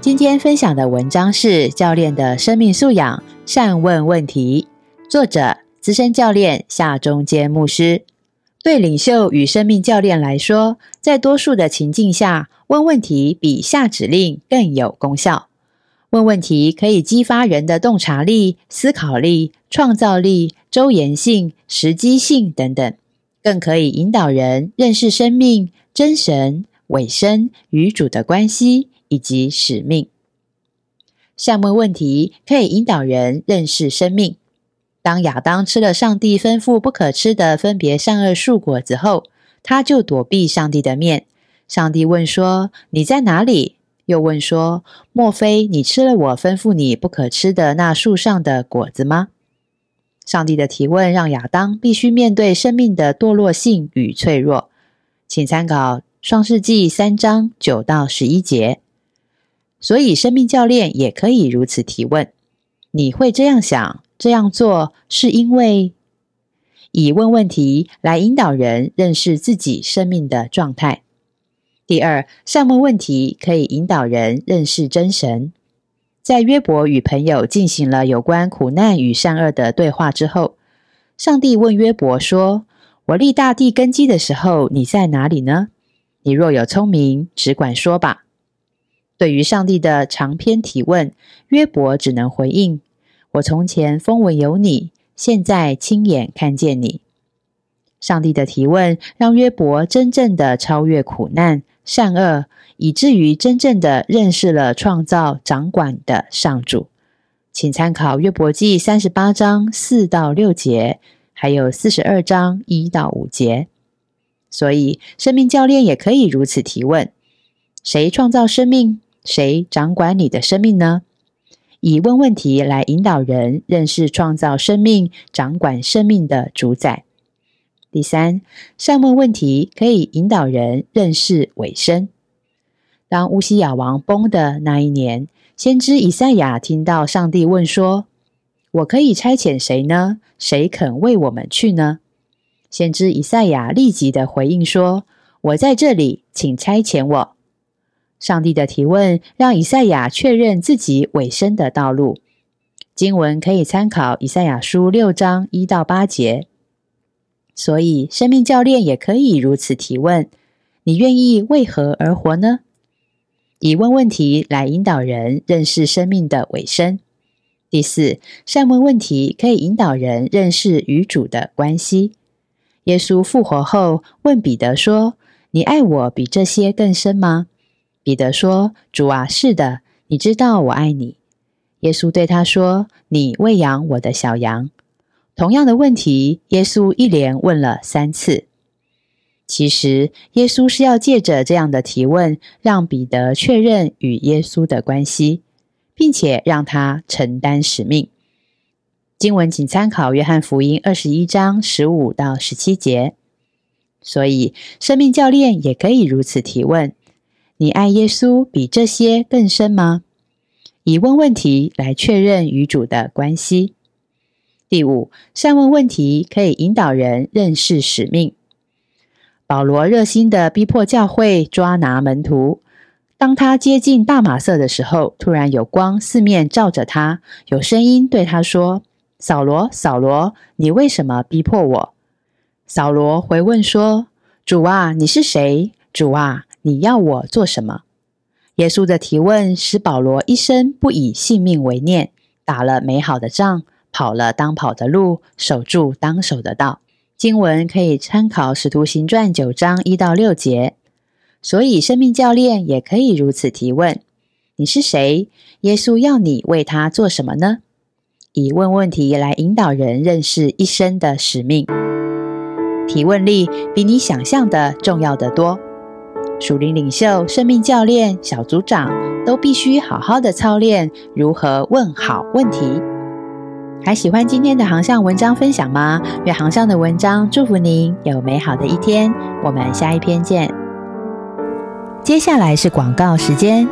今天分享的文章是教练的生命素养，善问问题。作者：资深教练夏中间牧师。对领袖与生命教练来说，在多数的情境下，问问题比下指令更有功效。问问题可以激发人的洞察力、思考力、创造力、周延性、时机性等等，更可以引导人认识生命、真神、尾声与主的关系。以及使命。下问问题可以引导人认识生命。当亚当吃了上帝吩咐不可吃的分别善恶树果子后，他就躲避上帝的面。上帝问说：“你在哪里？”又问说：“莫非你吃了我吩咐你不可吃的那树上的果子吗？”上帝的提问让亚当必须面对生命的堕落性与脆弱。请参考创世纪三章九到十一节。所以，生命教练也可以如此提问：你会这样想、这样做，是因为以问问题来引导人认识自己生命的状态。第二，善问问题可以引导人认识真神。在约伯与朋友进行了有关苦难与善恶的对话之后，上帝问约伯说：“我立大地根基的时候，你在哪里呢？你若有聪明，只管说吧。”对于上帝的长篇提问，约伯只能回应：“我从前风闻有你，现在亲眼看见你。”上帝的提问让约伯真正的超越苦难、善恶，以至于真正的认识了创造、掌管的上主。请参考约伯记三十八章四到六节，还有四十二章一到五节。所以，生命教练也可以如此提问：谁创造生命？谁掌管你的生命呢？以问问题来引导人认识创造生命、掌管生命的主宰。第三，善问问题可以引导人认识尾声。当乌西亚王崩的那一年，先知以赛亚听到上帝问说：“我可以差遣谁呢？谁肯为我们去呢？”先知以赛亚立即的回应说：“我在这里，请差遣我。”上帝的提问让以赛亚确认自己尾声的道路。经文可以参考以赛亚书六章一到八节。所以，生命教练也可以如此提问：你愿意为何而活呢？以问问题来引导人认识生命的尾声。第四，善问问题可以引导人认识与主的关系。耶稣复活后问彼得说：“你爱我比这些更深吗？”彼得说：“主啊，是的，你知道我爱你。”耶稣对他说：“你喂养我的小羊。”同样的问题，耶稣一连问了三次。其实，耶稣是要借着这样的提问，让彼得确认与耶稣的关系，并且让他承担使命。经文请参考《约翰福音》二十一章十五到十七节。所以，生命教练也可以如此提问。你爱耶稣比这些更深吗？以问问题来确认与主的关系。第五，善问问题可以引导人认识使命。保罗热心的逼迫教会抓拿门徒。当他接近大马色的时候，突然有光四面照着他，有声音对他说：“扫罗，扫罗，你为什么逼迫我？”扫罗回问说：“主啊，你是谁？主啊？”你要我做什么？耶稣的提问使保罗一生不以性命为念，打了美好的仗，跑了当跑的路，守住当守的道。经文可以参考《使徒行传》九章一到六节。所以，生命教练也可以如此提问：你是谁？耶稣要你为他做什么呢？以问问题来引导人认识一生的使命。提问力比你想象的重要的多。属灵领袖、生命教练、小组长都必须好好的操练如何问好问题。还喜欢今天的航向文章分享吗？愿航向的文章祝福您有美好的一天。我们下一篇见。接下来是广告时间。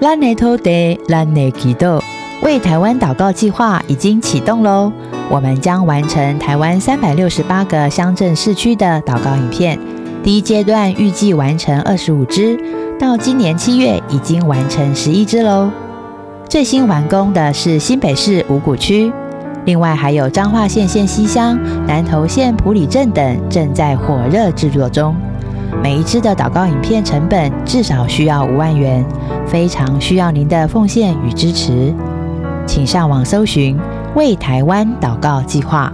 La Nato de La Nakido 为台湾祷告计划已经启动喽！我们将完成台湾三百六十八个乡镇市区的祷告影片。第一阶段预计完成二十五支，到今年七月已经完成十一支喽。最新完工的是新北市五股区。另外还有彰化县县西乡、南投县埔里镇等正在火热制作中。每一支的祷告影片成本至少需要五万元，非常需要您的奉献与支持。请上网搜寻“为台湾祷告计划”。